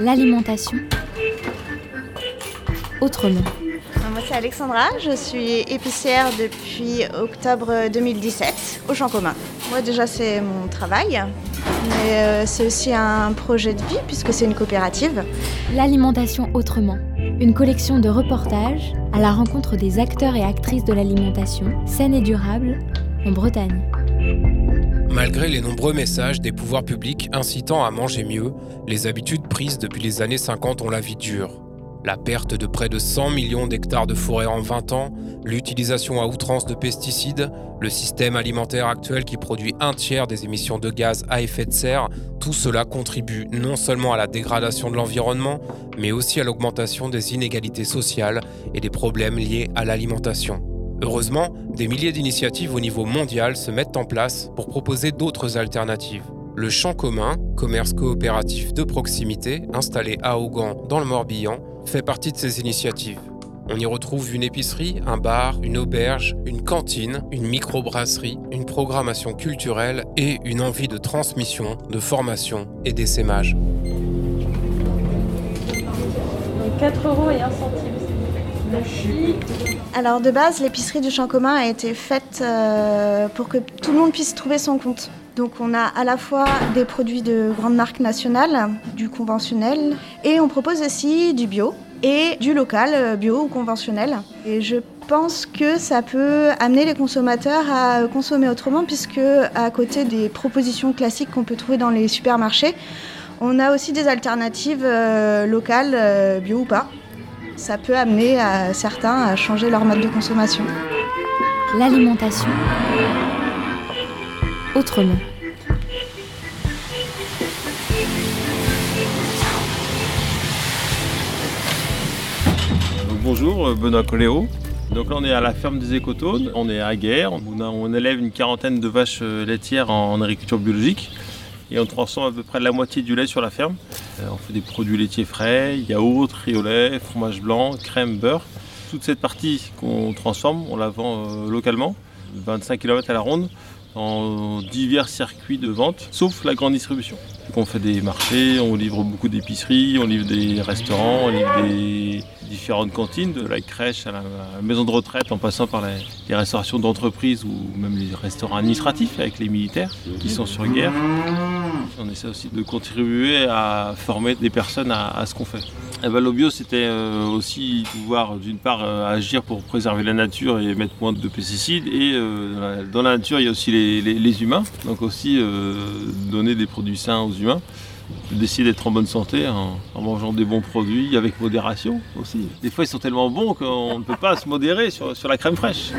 L'alimentation autrement. Moi c'est Alexandra, je suis épicière depuis octobre 2017 au Champ commun. Moi déjà c'est mon travail, mais euh, c'est aussi un projet de vie puisque c'est une coopérative. L'alimentation autrement, une collection de reportages à la rencontre des acteurs et actrices de l'alimentation saine et durable en Bretagne. Malgré les nombreux messages des pouvoirs publics incitant à manger mieux, les habitudes prises depuis les années 50 ont la vie dure. La perte de près de 100 millions d'hectares de forêt en 20 ans, l'utilisation à outrance de pesticides, le système alimentaire actuel qui produit un tiers des émissions de gaz à effet de serre, tout cela contribue non seulement à la dégradation de l'environnement, mais aussi à l'augmentation des inégalités sociales et des problèmes liés à l'alimentation. Heureusement, des milliers d'initiatives au niveau mondial se mettent en place pour proposer d'autres alternatives. Le Champ commun, commerce coopératif de proximité installé à Augan dans le Morbihan, fait partie de ces initiatives. On y retrouve une épicerie, un bar, une auberge, une cantine, une microbrasserie, une programmation culturelle et une envie de transmission, de formation et d'essaimage. 4 euros et 1 centime. Alors de base, l'épicerie du champ commun a été faite euh, pour que tout le monde puisse trouver son compte. Donc on a à la fois des produits de grandes marques nationales, du conventionnel, et on propose aussi du bio et du local, euh, bio ou conventionnel. Et je pense que ça peut amener les consommateurs à consommer autrement, puisque à côté des propositions classiques qu'on peut trouver dans les supermarchés, on a aussi des alternatives euh, locales, bio ou pas. Ça peut amener certains à changer leur mode de consommation. L'alimentation autrement. bonjour, Benoît Coléo. Donc là on est à la ferme des Écotones, on est à Guerre, on, élève une quarantaine de vaches euh, laitières en, agriculture biologique et on transforme à peu près la moitié du lait sur la ferme. Euh, on fait des produits laitiers frais, yaourt, riolet, fromage blanc, crème, beurre. Toute cette partie qu'on transforme, on la vend euh, localement, 25 km à la ronde en divers circuits de vente, sauf la grande distribution. on fait des marchés, on livre beaucoup d'épiceries, on livre des restaurants, on livre des différentes cantines, de la crèche à la, maison de retraite, en passant par les, restaurations d'entreprise ou même les restaurants administratifs avec les militaires qui sont sur guerre. Essaie aussi de contribuer à former des personnes à, ce qu'on fait. Et ben, le c'était euh, aussi pouvoir d'une part euh, agir pour préserver la nature et mettre moins de pesticides. Et euh, dans la nature, il y a aussi les humains, donc aussi donner des produits sains aux humains d'essayer d'être en bonne santé en, mangeant des bons produits avec modération aussi. Des fois ils sont tellement bons qu'on ne peut pas se modérer sur, sur la crème fraîche.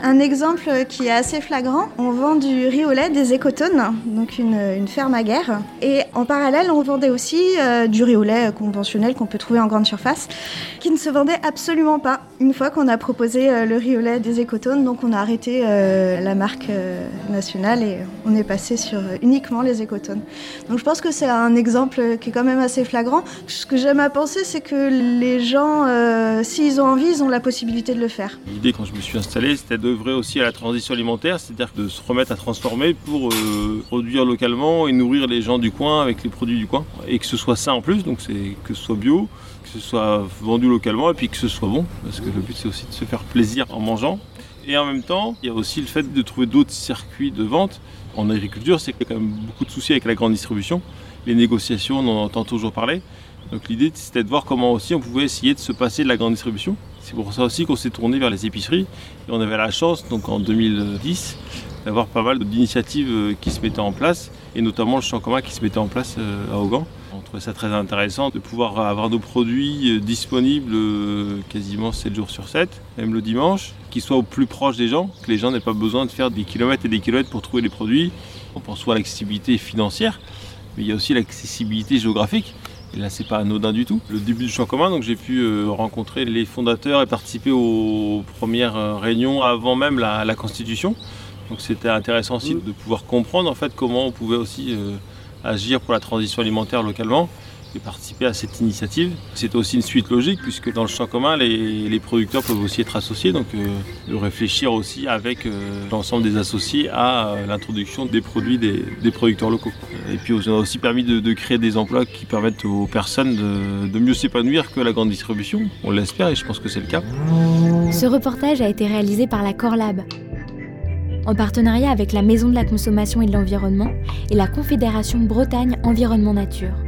Un exemple qui est assez flagrant, on vend du riz au lait des écotones, donc une, ferme à guerre. Et en parallèle, on vendait aussi euh, du riz au lait conventionnel qu'on peut trouver en grande surface, qui ne se vendait absolument pas. Une fois qu'on a proposé euh, le riz au lait des écotones, donc on a arrêté euh, la marque nationale et on est passé sur uniquement les écotones. Donc je pense que c'est un exemple qui est quand même assez flagrant. Ce que j'aime à penser, c'est que les gens, s'ils ont envie, ils ont la possibilité de le faire. L'idée quand je me suis installé, c'était de œuvrer aussi à la transition alimentaire, c'est-à-dire de se remettre à transformer pour euh, produire localement et nourrir les gens du coin avec les produits du coin. Et que ce soit ça en plus, donc c'est que ce soit bio, que ce soit vendu localement et puis que ce soit bon, parce que le but c'est aussi de se faire plaisir en mangeant. Et en même temps, il y a aussi le fait de trouver d'autres circuits de vente. En agriculture, c'est quand même beaucoup de soucis avec la grande distribution. Les négociations, on en entend toujours parler. Donc l'idée, c'était de voir comment aussi on pouvait essayer de se passer de la grande distribution c'est pour ça aussi qu'on s'est tourné vers les épiceries. Et on avait la chance, donc en 2010, d'avoir pas mal d'initiatives euh, qui se mettaient en place, et notamment le champ commun qui se mettait en place euh, à Augan. On trouvait ça très intéressant de pouvoir avoir nos produits euh, disponibles quasiment 7 jours sur 7, même le dimanche, qui soient au plus proche des gens, que les gens n'aient pas besoin de faire des kilomètres et des kilomètres pour trouver les produits. On pense soit à l'accessibilité financière, mais il y a aussi l'accessibilité géographique. Et là, c'est pas anodin du tout. Le début du champ commun, donc j'ai pu euh, rencontrer les fondateurs et participer aux premières euh, réunions avant même la, constitution. Donc c'était intéressant aussi de pouvoir comprendre en fait comment on pouvait aussi euh, agir pour la transition alimentaire localement et participer à cette initiative. C'est aussi une suite logique puisque dans le champ commun, les, producteurs peuvent aussi être associés, donc euh, de réfléchir aussi avec euh, l'ensemble des associés à euh, l'introduction des produits des, producteurs locaux. Et puis on a aussi permis de, créer des emplois qui permettent aux personnes de, de mieux s'épanouir que la grande distribution. On l'espère et je pense que c'est le cas. Ce reportage a été réalisé par la Corlab, en partenariat avec la Maison de la Consommation et de l'Environnement et la Confédération Bretagne Environnement Nature.